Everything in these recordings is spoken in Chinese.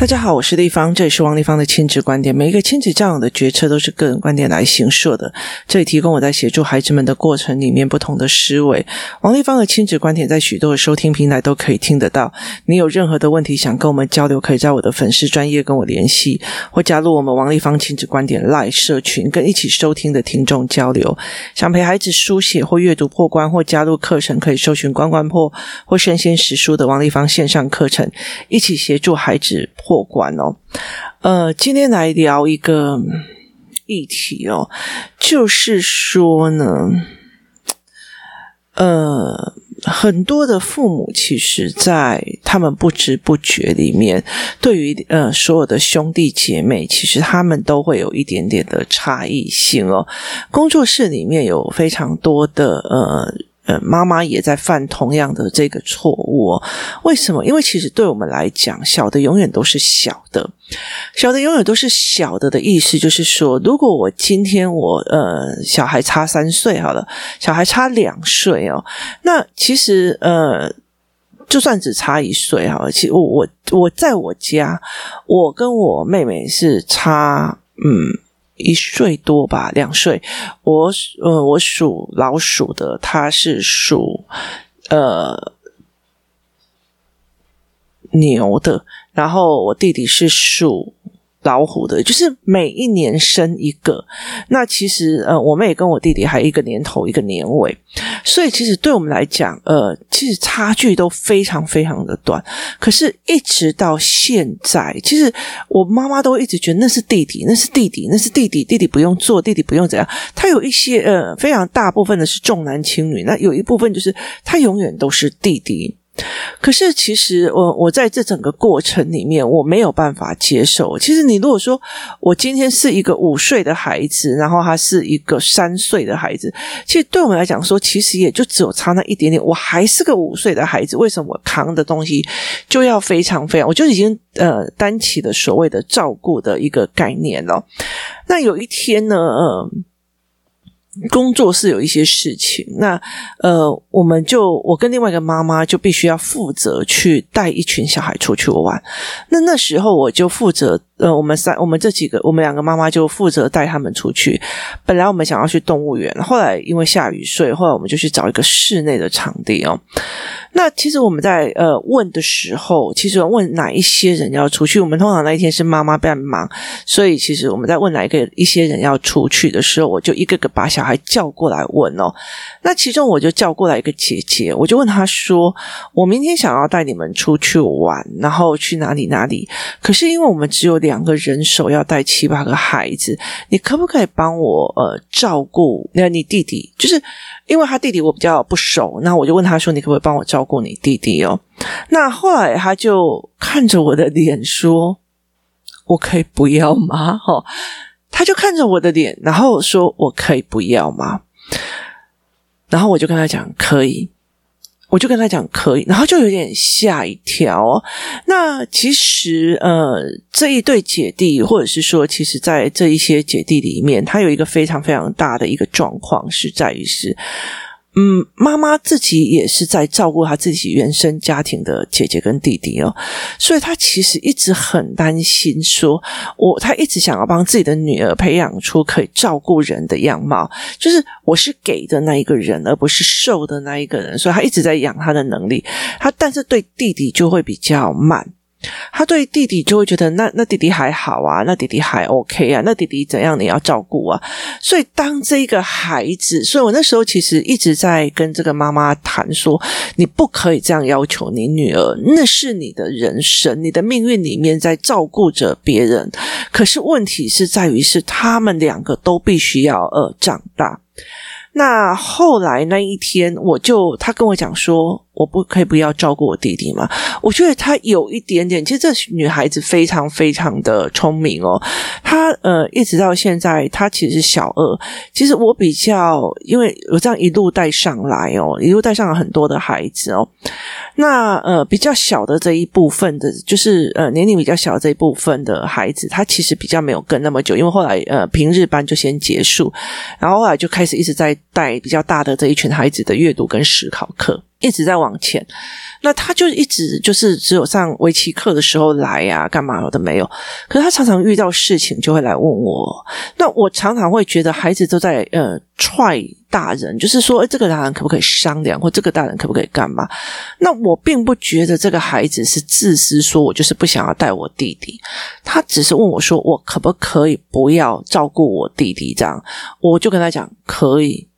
大家好，我是丽芳，这里是王立芳的亲子观点。每一个亲子教养的决策都是个人观点来形塑的。这里提供我在协助孩子们的过程里面不同的思维。王立芳的亲子观点在许多的收听平台都可以听得到。你有任何的问题想跟我们交流，可以在我的粉丝专业跟我联系，或加入我们王立芳亲子观点 Live 社群，跟一起收听的听众交流。想陪孩子书写或阅读破关，或加入课程，可以搜寻关关破或生鲜识书的王立芳线上课程，一起协助孩子破关哦，呃，今天来聊一个议题哦，就是说呢，呃，很多的父母其实，在他们不知不觉里面，对于呃所有的兄弟姐妹，其实他们都会有一点点的差异性哦。工作室里面有非常多的呃。妈妈也在犯同样的这个错误哦。为什么？因为其实对我们来讲，小的永远都是小的，小的永远都是小的的意思，就是说，如果我今天我呃小孩差三岁好了，小孩差两岁哦，那其实呃就算只差一岁好了，其实我我我在我家，我跟我妹妹是差嗯。一岁多吧，两岁。我呃，我属老鼠的，他是属呃牛的，然后我弟弟是属。老虎的，就是每一年生一个。那其实，呃，我们也跟我弟弟还一个年头一个年尾，所以其实对我们来讲，呃，其实差距都非常非常的短。可是，一直到现在，其实我妈妈都一直觉得那是弟弟，那是弟弟，那是弟弟，弟弟不用做，弟弟不用怎样。他有一些，呃，非常大部分的是重男轻女，那有一部分就是他永远都是弟弟。可是，其实我我在这整个过程里面，我没有办法接受。其实，你如果说我今天是一个五岁的孩子，然后他是一个三岁的孩子，其实对我们来讲说，其实也就只有差那一点点。我还是个五岁的孩子，为什么我扛的东西就要非常非常？我就已经呃担起了所谓的照顾的一个概念了。那有一天呢，呃。工作是有一些事情，那呃，我们就我跟另外一个妈妈就必须要负责去带一群小孩出去玩。那那时候我就负责，呃，我们三我们这几个，我们两个妈妈就负责带他们出去。本来我们想要去动物园，后来因为下雨，所以后来我们就去找一个室内的场地哦。那其实我们在呃问的时候，其实问哪一些人要出去，我们通常那一天是妈妈比较忙，所以其实我们在问哪一个一些人要出去的时候，我就一个个把小孩叫过来问哦。那其中我就叫过来一个姐姐，我就问她说：“我明天想要带你们出去玩，然后去哪里哪里？可是因为我们只有两两个人手要带七八个孩子，你可不可以帮我呃照顾那你弟弟？就是。”因为他弟弟我比较不熟，那我就问他说：“你可不可以帮我照顾你弟弟哦？”那后来他就看着我的脸说：“我可以不要吗？”哈，他就看着我的脸，然后说：“我可以不要吗？”然后我就跟他讲：“可以。”我就跟他讲可以，然后就有点吓一跳。那其实呃，这一对姐弟，或者是说，其实在这一些姐弟里面，他有一个非常非常大的一个状况，是在于是。嗯，妈妈自己也是在照顾她自己原生家庭的姐姐跟弟弟哦，所以她其实一直很担心说，我她一直想要帮自己的女儿培养出可以照顾人的样貌，就是我是给的那一个人，而不是受的那一个人，所以她一直在养她的能力，她但是对弟弟就会比较慢。他对弟弟就会觉得，那那弟弟还好啊，那弟弟还 OK 啊，那弟弟怎样你要照顾啊？所以当这个孩子，所以我那时候其实一直在跟这个妈妈谈说，你不可以这样要求你女儿，那是你的人生，你的命运里面在照顾着别人。可是问题是在于是他们两个都必须要呃长大。那后来那一天，我就他跟我讲说，我不可以不要照顾我弟弟吗？我觉得他有一点点，其实这女孩子非常非常的聪明哦。她呃，一直到现在，她其实是小二。其实我比较，因为我这样一路带上来哦，一路带上了很多的孩子哦。那呃，比较小的这一部分的，就是呃年龄比较小这一部分的孩子，他其实比较没有跟那么久，因为后来呃平日班就先结束，然后后来就开始一直在带比较大的这一群孩子的阅读跟思考课。一直在往前。那他就一直就是只有上围棋课的时候来呀、干嘛的没有？可是他常常遇到事情就会来问我。那我常常会觉得孩子都在呃踹大人，就是说，诶这个大人可不可以商量，或这个大人可不可以干嘛？那我并不觉得这个孩子是自私，说我就是不想要带我弟弟。他只是问我说，我可不可以不要照顾我弟弟？这样，我就跟他讲可以。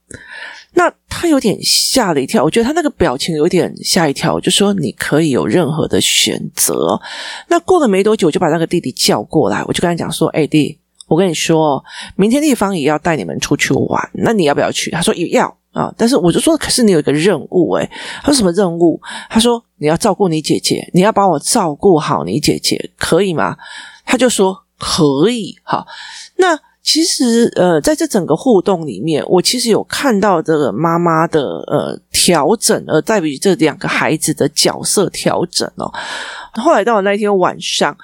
那他有点吓了一跳，我觉得他那个表情有点吓一跳，我就说你可以有任何的选择。那过了没多久，我就把那个弟弟叫过来，我就跟他讲说：“哎弟，我跟你说，明天地方也要带你们出去玩，那你要不要去？”他说：“也要啊。”但是我就说：“可是你有一个任务。”诶他说：“什么任务？”他说：“你要照顾你姐姐，你要帮我照顾好你姐姐，可以吗？”他就说：“可以。”好，那。其实，呃，在这整个互动里面，我其实有看到这个妈妈的呃调整，而在于这两个孩子的角色调整哦。后来到了那一天晚上，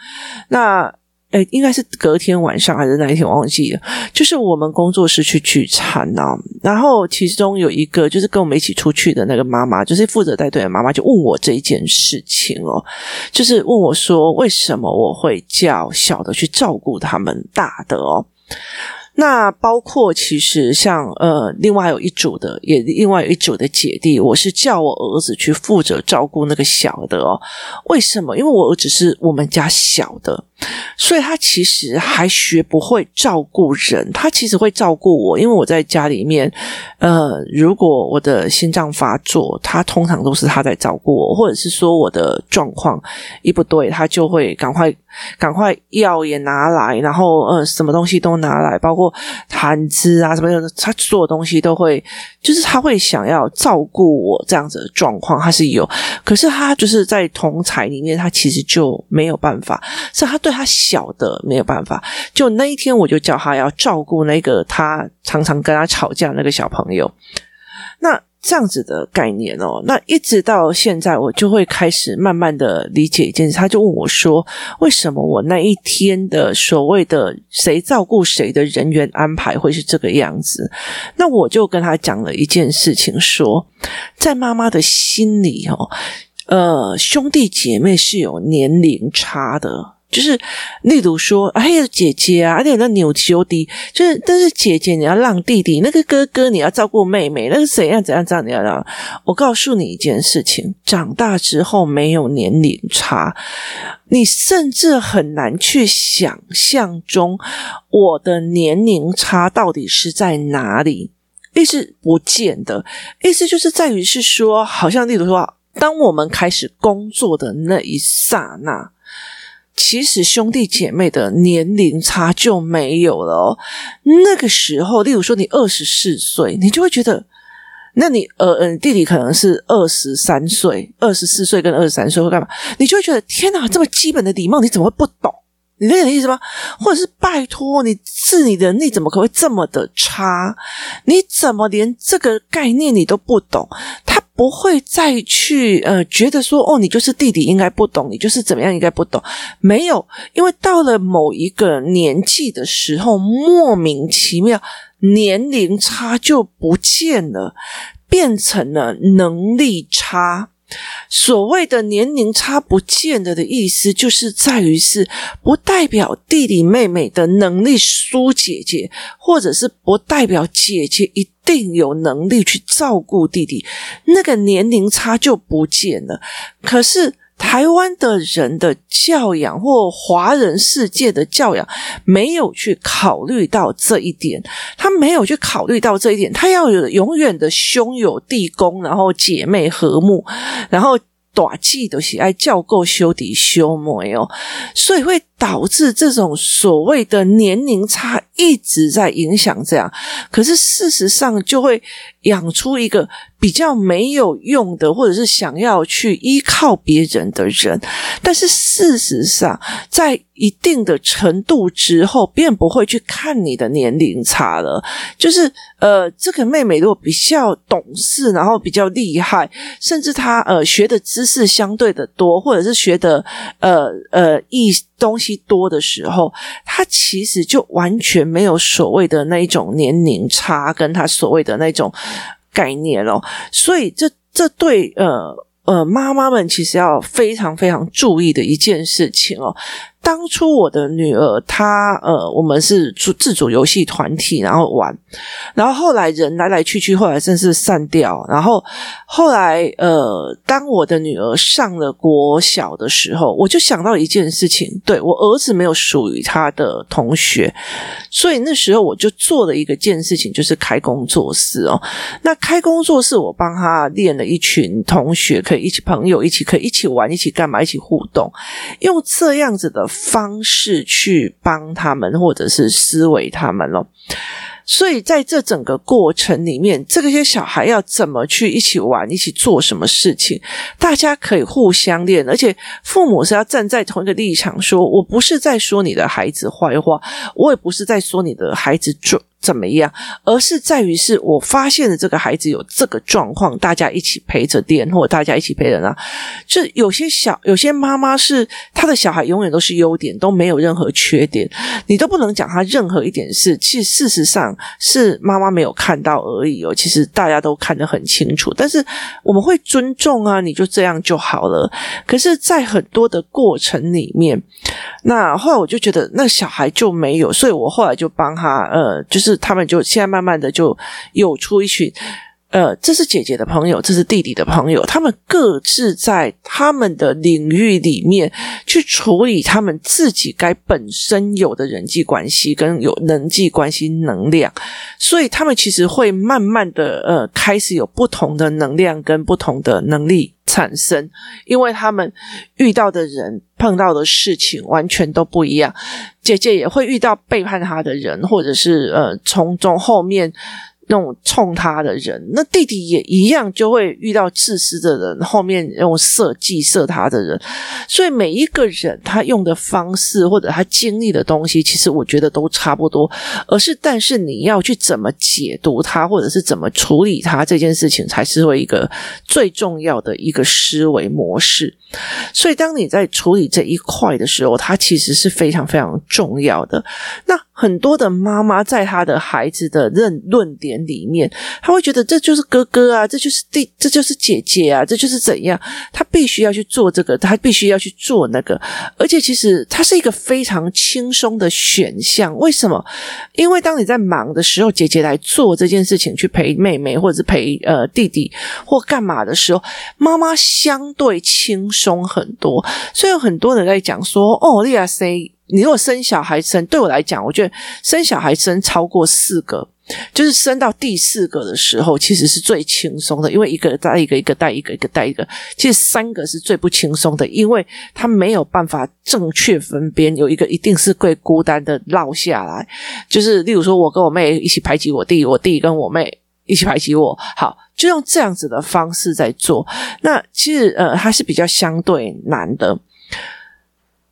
那诶应该是隔天晚上还是那一天，我忘记了。就是我们工作室去聚餐哦，然后其中有一个就是跟我们一起出去的那个妈妈，就是负责带队的妈妈，就问我这一件事情哦，就是问我说，为什么我会叫小的去照顾他们大的哦？那包括其实像呃，另外有一组的，也另外有一组的姐弟，我是叫我儿子去负责照顾那个小的哦。为什么？因为我儿子是我们家小的。所以他其实还学不会照顾人，他其实会照顾我，因为我在家里面，呃，如果我的心脏发作，他通常都是他在照顾我，或者是说我的状况一不对，他就会赶快赶快药也拿来，然后呃，什么东西都拿来，包括毯子啊什么的，他所有东西都会，就是他会想要照顾我这样子的状况，他是有，可是他就是在同侪里面，他其实就没有办法，是他对。对他小的没有办法，就那一天我就叫他要照顾那个他常常跟他吵架那个小朋友，那这样子的概念哦，那一直到现在我就会开始慢慢的理解一件事，他就问我说，为什么我那一天的所谓的谁照顾谁的人员安排会是这个样子？那我就跟他讲了一件事情，说在妈妈的心里哦，呃，兄弟姐妹是有年龄差的。就是，例如说，哎呀，姐姐啊，而且那扭球弟，就是，但是姐姐你要让弟弟，那个哥哥你要照顾妹妹，那个怎样怎样这样你要让。我告诉你一件事情，长大之后没有年龄差，你甚至很难去想象中我的年龄差到底是在哪里，意思不见得，意思就是在于是说，好像例如说，当我们开始工作的那一刹那。其实兄弟姐妹的年龄差就没有了哦。那个时候，例如说你二十四岁，你就会觉得，那你呃嗯、弟弟可能是二十三岁，二十四岁跟二十三岁会干嘛？你就会觉得天哪，这么基本的礼貌你怎么会不懂？你理解意思吗？或者是拜托你自理能力怎么可能会这么的差？你怎么连这个概念你都不懂？他。不会再去呃觉得说哦，你就是弟弟应该不懂，你就是怎么样应该不懂。没有，因为到了某一个年纪的时候，莫名其妙年龄差就不见了，变成了能力差。所谓的年龄差不见得的意思，就是在于是不代表弟弟妹妹的能力输姐姐，或者是不代表姐姐一。定有能力去照顾弟弟，那个年龄差就不见了。可是台湾的人的教养或华人世界的教养没有去考虑到这一点，他没有去考虑到这一点，他要有永远的兄友弟恭，然后姐妹和睦，然后。大忌都是爱教够兄弟兄妹哦，所以会导致这种所谓的年龄差一直在影响这样，可是事实上就会养出一个。比较没有用的，或者是想要去依靠别人的人，但是事实上，在一定的程度之后，便不会去看你的年龄差了。就是呃，这个妹妹如果比较懂事，然后比较厉害，甚至她呃学的知识相对的多，或者是学的呃呃一东西多的时候，他其实就完全没有所谓的那一种年龄差，跟他所谓的那种。概念哦，所以这这对呃呃妈妈们其实要非常非常注意的一件事情哦。当初我的女儿，她呃，我们是组自主游戏团体，然后玩，然后后来人来来去去，后来甚至散掉，然后后来呃，当我的女儿上了国小的时候，我就想到一件事情，对，我儿子没有属于他的同学，所以那时候我就做了一个件事情，就是开工作室哦。那开工作室，我帮他练了一群同学，可以一起朋友一起可以一起玩，一起干嘛，一起互动，用这样子的。方式去帮他们，或者是思维他们咯。所以在这整个过程里面，这个些小孩要怎么去一起玩，一起做什么事情，大家可以互相练，而且父母是要站在同一个立场说，我不是在说你的孩子坏话，我也不是在说你的孩子准。怎么样？而是在于是我发现了这个孩子有这个状况，大家一起陪着练，或者大家一起陪着他。就有些小有些妈妈是她的小孩永远都是优点，都没有任何缺点，你都不能讲他任何一点事。其实事实上是妈妈没有看到而已哦。其实大家都看得很清楚，但是我们会尊重啊，你就这样就好了。可是，在很多的过程里面，那后来我就觉得那小孩就没有，所以我后来就帮他呃，就是。是他们就现在慢慢的就有出一群，呃，这是姐姐的朋友，这是弟弟的朋友，他们各自在他们的领域里面去处理他们自己该本身有的人际关系跟有人际关系能量，所以他们其实会慢慢的呃开始有不同的能量跟不同的能力产生，因为他们遇到的人碰到的事情完全都不一样。姐姐也会遇到背叛她的人，或者是呃从中后面。那种冲他的人，那弟弟也一样，就会遇到自私的人，后面用色计色他的人。所以每一个人他用的方式或者他经历的东西，其实我觉得都差不多。而是，但是你要去怎么解读他，或者是怎么处理他这件事情，才是会一个最重要的一个思维模式。所以，当你在处理这一块的时候，它其实是非常非常重要的。那。很多的妈妈在她的孩子的论论点里面，她会觉得这就是哥哥啊，这就是弟，这就是姐姐啊，这就是怎样？她必须要去做这个，她必须要去做那个，而且其实它是一个非常轻松的选项。为什么？因为当你在忙的时候，姐姐来做这件事情，去陪妹妹或者是陪呃弟弟或干嘛的时候，妈妈相对轻松很多。所以有很多人在讲说：“哦，利亚 C。”你如果生小孩生，对我来讲，我觉得生小孩生超过四个，就是生到第四个的时候，其实是最轻松的，因为一个带一个，一个带一个，一个带一个。其实三个是最不轻松的，因为他没有办法正确分辨，有一个一定是会孤单的落下来。就是例如说，我跟我妹一起排挤我弟，我弟跟我妹一起排挤我，好，就用这样子的方式在做。那其实呃，还是比较相对难的。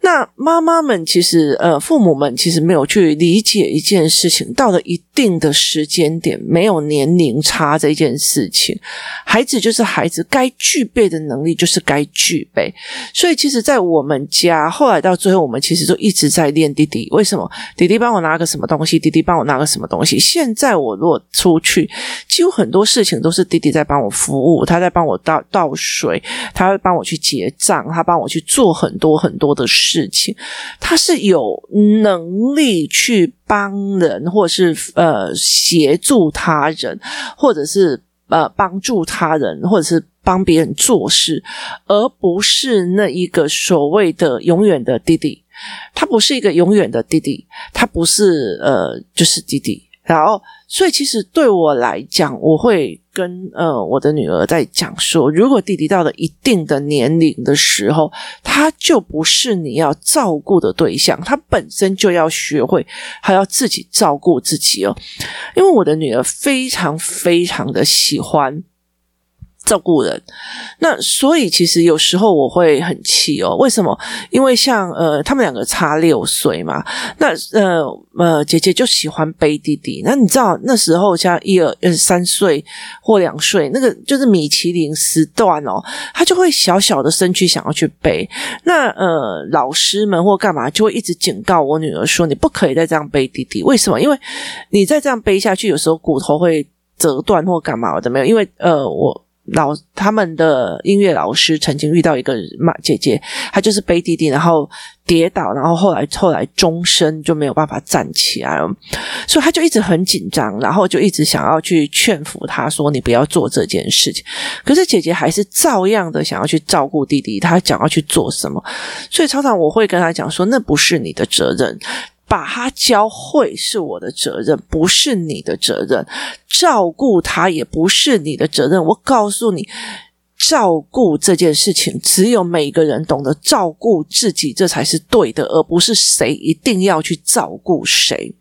那妈妈们其实，呃，父母们其实没有去理解一件事情，到了一定的时间点，没有年龄差这件事情，孩子就是孩子，该具备的能力就是该具备。所以，其实，在我们家，后来到最后，我们其实都一直在练弟弟。为什么？弟弟帮我拿个什么东西，弟弟帮我拿个什么东西。现在我如果出去，几乎很多事情都是弟弟在帮我服务，他在帮我倒倒水，他会帮我去结账，他帮我去做很多很多的事。事情，他是有能力去帮人，或者是呃协助他人，或者是呃帮助他人，或者是帮别人做事，而不是那一个所谓的永远的弟弟。他不是一个永远的弟弟，他不是呃就是弟弟。然后，所以其实对我来讲，我会跟呃我的女儿在讲说，如果弟弟到了一定的年龄的时候，他就不是你要照顾的对象，他本身就要学会还要自己照顾自己哦。因为我的女儿非常非常的喜欢。照顾人，那所以其实有时候我会很气哦。为什么？因为像呃，他们两个差六岁嘛。那呃呃，姐姐就喜欢背弟弟。那你知道那时候像一二呃三岁或两岁，那个就是米其林时段哦，他就会小小的身躯想要去背。那呃，老师们或干嘛就会一直警告我女儿说：“你不可以再这样背弟弟。”为什么？因为你再这样背下去，有时候骨头会折断或干嘛的没有。因为呃，我。老他们的音乐老师曾经遇到一个妈姐姐，她就是背弟弟，然后跌倒，然后后来后来终身就没有办法站起来了，所以他就一直很紧张，然后就一直想要去劝服他说：“你不要做这件事情。”可是姐姐还是照样的想要去照顾弟弟，她想要去做什么，所以常常我会跟他讲说：“那不是你的责任。”把他教会是我的责任，不是你的责任。照顾他也不是你的责任。我告诉你。照顾这件事情，只有每个人懂得照顾自己，这才是对的，而不是谁一定要去照顾谁。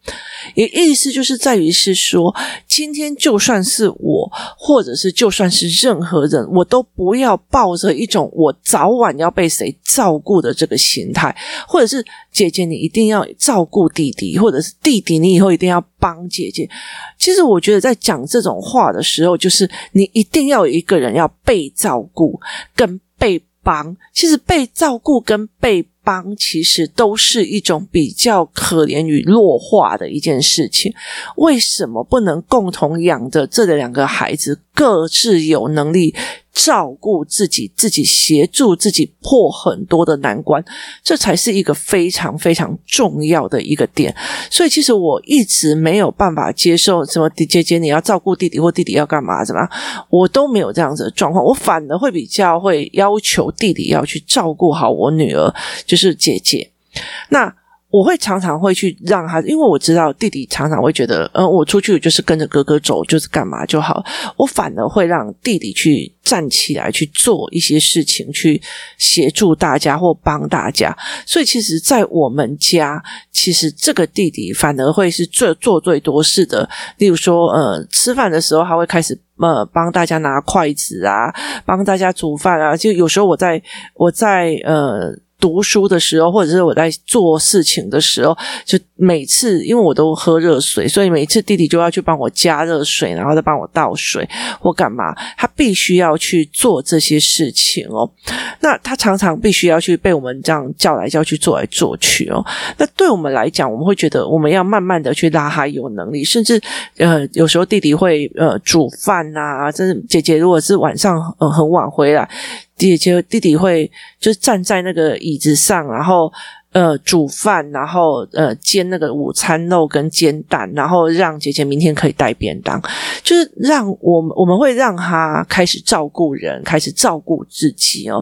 也意思就是在于是说，今天就算是我，或者是就算是任何人，我都不要抱着一种我早晚要被谁照顾的这个心态，或者是姐姐你一定要照顾弟弟，或者是弟弟你以后一定要帮姐姐。其实我觉得在讲这种话的时候，就是你一定要有一个人要被照顾跟被帮。其实被照顾跟被帮，其实都是一种比较可怜与弱化的一件事情。为什么不能共同养着这两个孩子，各自有能力？照顾自己，自己协助自己破很多的难关，这才是一个非常非常重要的一个点。所以，其实我一直没有办法接受什么姐姐你要照顾弟弟，或弟弟要干嘛怎么样，我都没有这样子的状况。我反而会比较会要求弟弟要去照顾好我女儿，就是姐姐。那。我会常常会去让他，因为我知道弟弟常常会觉得，嗯，我出去就是跟着哥哥走，就是干嘛就好。我反而会让弟弟去站起来去做一些事情，去协助大家或帮大家。所以，其实，在我们家，其实这个弟弟反而会是最做最多事的。例如说，呃，吃饭的时候，他会开始呃帮大家拿筷子啊，帮大家煮饭啊。就有时候我在我在呃。读书的时候，或者是我在做事情的时候，就每次因为我都喝热水，所以每次弟弟就要去帮我加热水，然后再帮我倒水或干嘛，他必须要去做这些事情哦。那他常常必须要去被我们这样叫来叫去，做来做去哦。那对我们来讲，我们会觉得我们要慢慢的去拉他有能力，甚至呃，有时候弟弟会呃煮饭啊，真是姐姐如果是晚上很晚回来。姐姐弟弟会就站在那个椅子上，然后。呃，煮饭，然后呃，煎那个午餐肉跟煎蛋，然后让姐姐明天可以带便当，就是让我们我们会让他开始照顾人，开始照顾自己哦，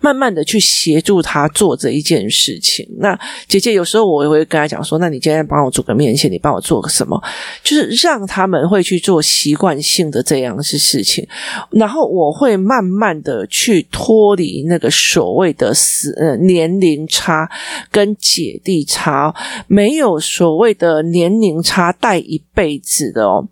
慢慢的去协助他做这一件事情。那姐姐有时候我也会跟他讲说，那你今天帮我煮个面线，你帮我做个什么？就是让他们会去做习惯性的这样的事情，然后我会慢慢的去脱离那个所谓的死呃年龄差。跟姐弟差，没有所谓的年龄差带一辈子的哦。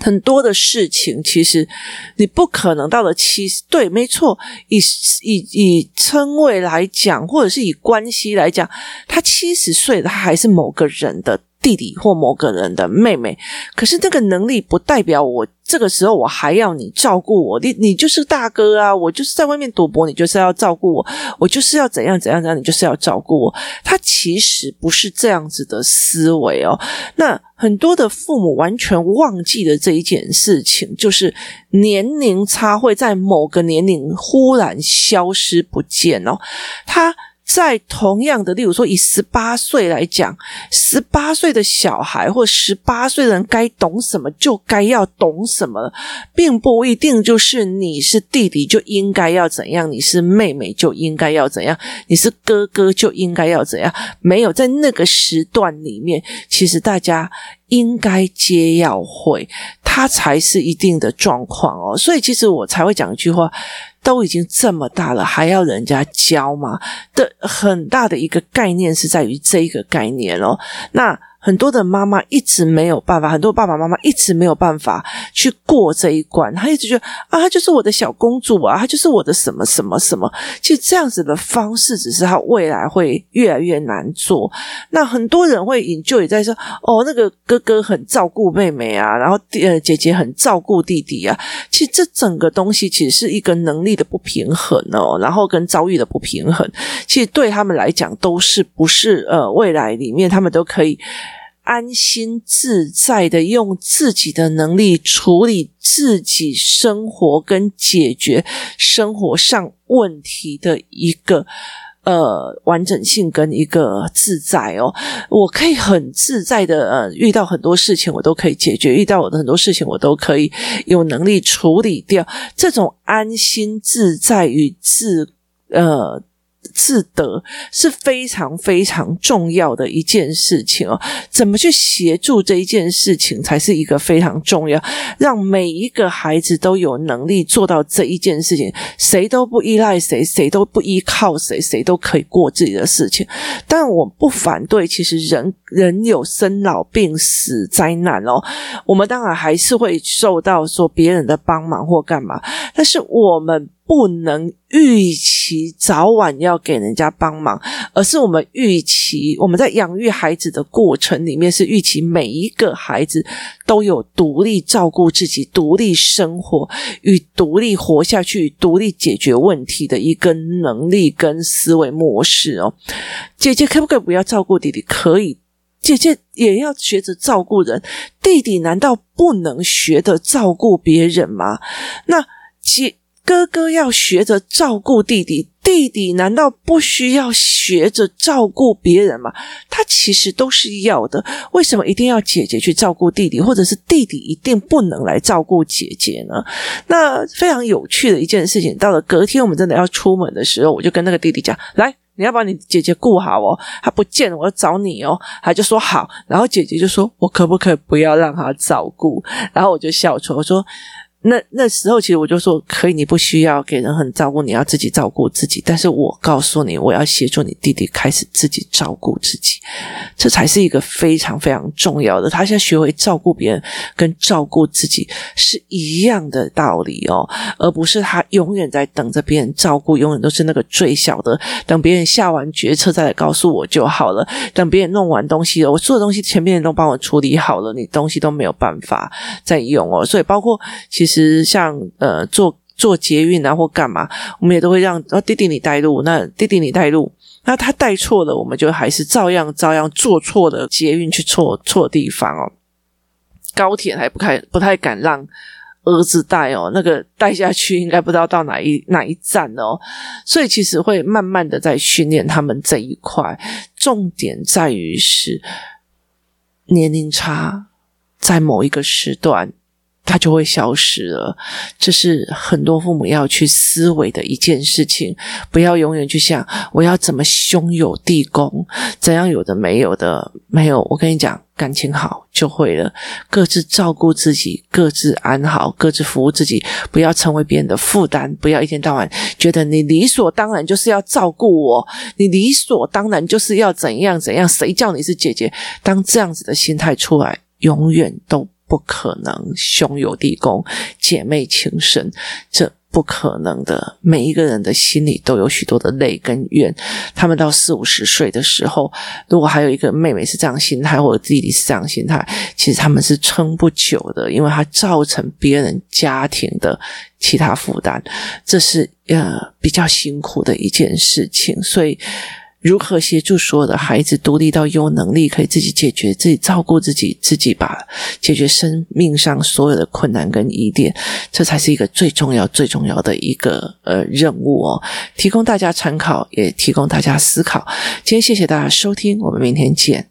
很多的事情，其实你不可能到了七十，对，没错。以以以称谓来讲，或者是以关系来讲，他七十岁了，他还是某个人的弟弟或某个人的妹妹。可是这个能力不代表我。这个时候我还要你照顾我，你你就是大哥啊！我就是在外面赌博，你就是要照顾我，我就是要怎样怎样怎样，你就是要照顾我。他其实不是这样子的思维哦。那很多的父母完全忘记了这一件事情，就是年龄差会在某个年龄忽然消失不见哦。他。在同样的，例如说以十八岁来讲，十八岁的小孩或十八岁的人该懂什么就该要懂什么，并不一定就是你是弟弟就应该要怎样，你是妹妹就应该要怎样，你是哥哥就应该要怎样。没有在那个时段里面，其实大家应该皆要会，他才是一定的状况哦。所以其实我才会讲一句话。都已经这么大了，还要人家教吗？的很大的一个概念是在于这一个概念哦。那。很多的妈妈一直没有办法，很多爸爸妈妈一直没有办法去过这一关。他一直觉得啊，他就是我的小公主啊，他就是我的什么什么什么。其实这样子的方式，只是他未来会越来越难做。那很多人会引咎也在说，哦，那个哥哥很照顾妹妹啊，然后呃姐姐很照顾弟弟啊。其实这整个东西其实是一个能力的不平衡哦，然后跟遭遇的不平衡。其实对他们来讲，都是不是呃未来里面他们都可以。安心自在的用自己的能力处理自己生活跟解决生活上问题的一个。呃，完整性跟一个自在哦，我可以很自在的呃，遇到很多事情我都可以解决，遇到我的很多事情我都可以有能力处理掉，这种安心自在与自呃。自得是非常非常重要的一件事情哦，怎么去协助这一件事情才是一个非常重要，让每一个孩子都有能力做到这一件事情，谁都不依赖谁，谁都不依靠谁，谁都可以过自己的事情。但我不反对，其实人人有生老病死灾难哦，我们当然还是会受到说别人的帮忙或干嘛，但是我们。不能预期早晚要给人家帮忙，而是我们预期我们在养育孩子的过程里面，是预期每一个孩子都有独立照顾自己、独立生活与独立活下去、独立解决问题的一个能力跟思维模式哦。姐姐可不可以不要照顾弟弟？可以，姐姐也要学着照顾人。弟弟难道不能学着照顾别人吗？那姐。哥哥要学着照顾弟弟，弟弟难道不需要学着照顾别人吗？他其实都是要的。为什么一定要姐姐去照顾弟弟，或者是弟弟一定不能来照顾姐姐呢？那非常有趣的一件事情，到了隔天我们真的要出门的时候，我就跟那个弟弟讲：“来，你要把你姐姐顾好哦，他不见了，我要找你哦。”他就说：“好。”然后姐姐就说：“我可不可以不要让他照顾？”然后我就笑出，我说。那那时候，其实我就说，可以，你不需要给人很照顾，你要自己照顾自己。但是我告诉你，我要协助你弟弟开始自己照顾自己，这才是一个非常非常重要的。他现在学会照顾别人跟照顾自己是一样的道理哦，而不是他永远在等着别人照顾，永远都是那个最小的，等别人下完决策再来告诉我就好了。等别人弄完东西了，我做的东西前面人都帮我处理好了，你东西都没有办法再用哦。所以包括其实。其实像呃坐坐捷运啊或干嘛，我们也都会让啊弟弟你带路，那弟弟你带路，那他带错了，我们就还是照样照样坐错的捷运去错错地方哦。高铁还不太不太敢让儿子带哦，那个带下去应该不知道到哪一哪一站哦，所以其实会慢慢的在训练他们这一块，重点在于是年龄差在某一个时段。它就会消失了，这是很多父母要去思维的一件事情。不要永远去想我要怎么兄友弟恭，怎样有的没有的没有。我跟你讲，感情好就会了，各自照顾自己，各自安好，各自服务自己，不要成为别人的负担。不要一天到晚觉得你理所当然就是要照顾我，你理所当然就是要怎样怎样。谁叫你是姐姐？当这样子的心态出来，永远都。不可能兄友弟恭，姐妹情深，这不可能的。每一个人的心里都有许多的泪跟怨。他们到四五十岁的时候，如果还有一个妹妹是这样心态，或者弟弟是这样心态，其实他们是撑不久的，因为它造成别人家庭的其他负担，这是呃比较辛苦的一件事情，所以。如何协助所有的孩子独立到有能力可以自己解决、自己照顾自己、自己把解决生命上所有的困难跟疑点，这才是一个最重要、最重要的一个呃任务哦。提供大家参考，也提供大家思考。今天谢谢大家收听，我们明天见。